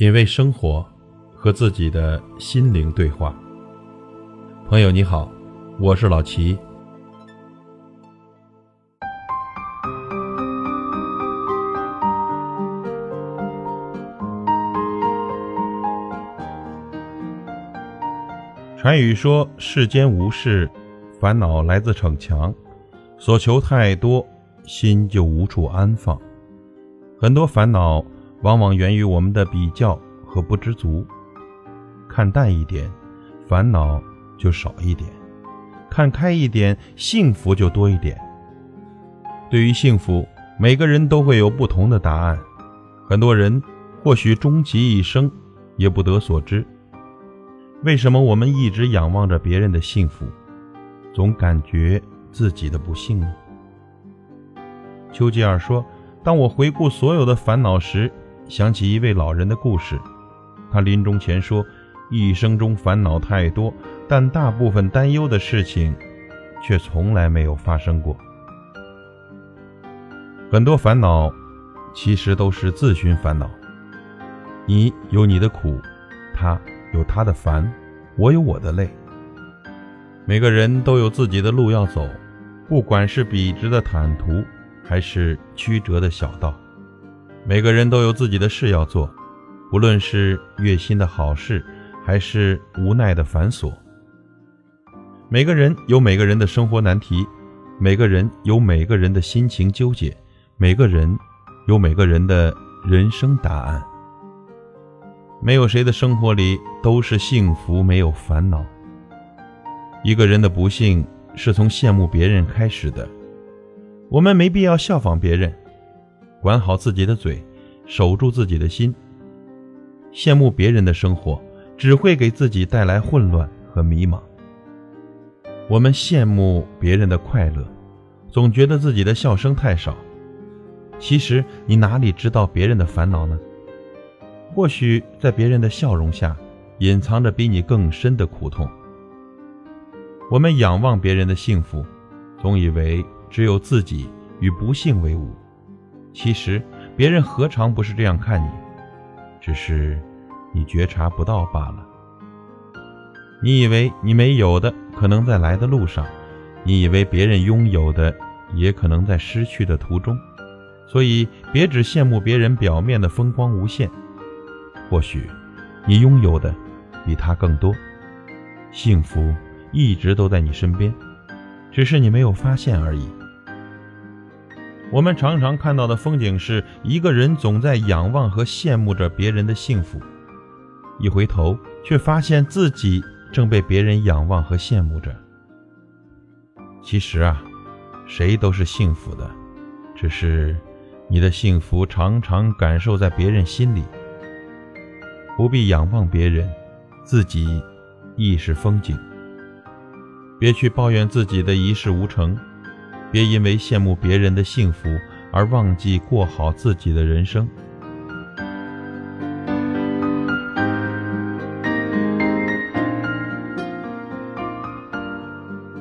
品味生活，和自己的心灵对话。朋友你好，我是老齐。传语说：“世间无事，烦恼来自逞强。所求太多，心就无处安放。很多烦恼。”往往源于我们的比较和不知足。看淡一点，烦恼就少一点；看开一点，幸福就多一点。对于幸福，每个人都会有不同的答案。很多人或许终其一生也不得所知。为什么我们一直仰望着别人的幸福，总感觉自己的不幸呢？丘吉尔说：“当我回顾所有的烦恼时，”想起一位老人的故事，他临终前说：“一生中烦恼太多，但大部分担忧的事情，却从来没有发生过。很多烦恼，其实都是自寻烦恼。你有你的苦，他有他的烦，我有我的累。每个人都有自己的路要走，不管是笔直的坦途，还是曲折的小道。”每个人都有自己的事要做，不论是月薪的好事，还是无奈的繁琐。每个人有每个人的生活难题，每个人有每个人的心情纠结，每个人有每个人的人生答案。没有谁的生活里都是幸福，没有烦恼。一个人的不幸是从羡慕别人开始的，我们没必要效仿别人。管好自己的嘴，守住自己的心。羡慕别人的生活，只会给自己带来混乱和迷茫。我们羡慕别人的快乐，总觉得自己的笑声太少。其实，你哪里知道别人的烦恼呢？或许在别人的笑容下，隐藏着比你更深的苦痛。我们仰望别人的幸福，总以为只有自己与不幸为伍。其实，别人何尝不是这样看你？只是你觉察不到罢了。你以为你没有的，可能在来的路上；你以为别人拥有的，也可能在失去的途中。所以，别只羡慕别人表面的风光无限。或许，你拥有的比他更多，幸福一直都在你身边，只是你没有发现而已。我们常常看到的风景是一个人总在仰望和羡慕着别人的幸福，一回头却发现自己正被别人仰望和羡慕着。其实啊，谁都是幸福的，只是你的幸福常常感受在别人心里。不必仰望别人，自己亦是风景。别去抱怨自己的一事无成。别因为羡慕别人的幸福而忘记过好自己的人生。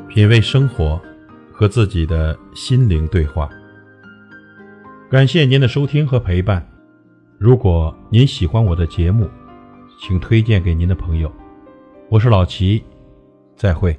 品味生活，和自己的心灵对话。感谢您的收听和陪伴。如果您喜欢我的节目，请推荐给您的朋友。我是老齐，再会。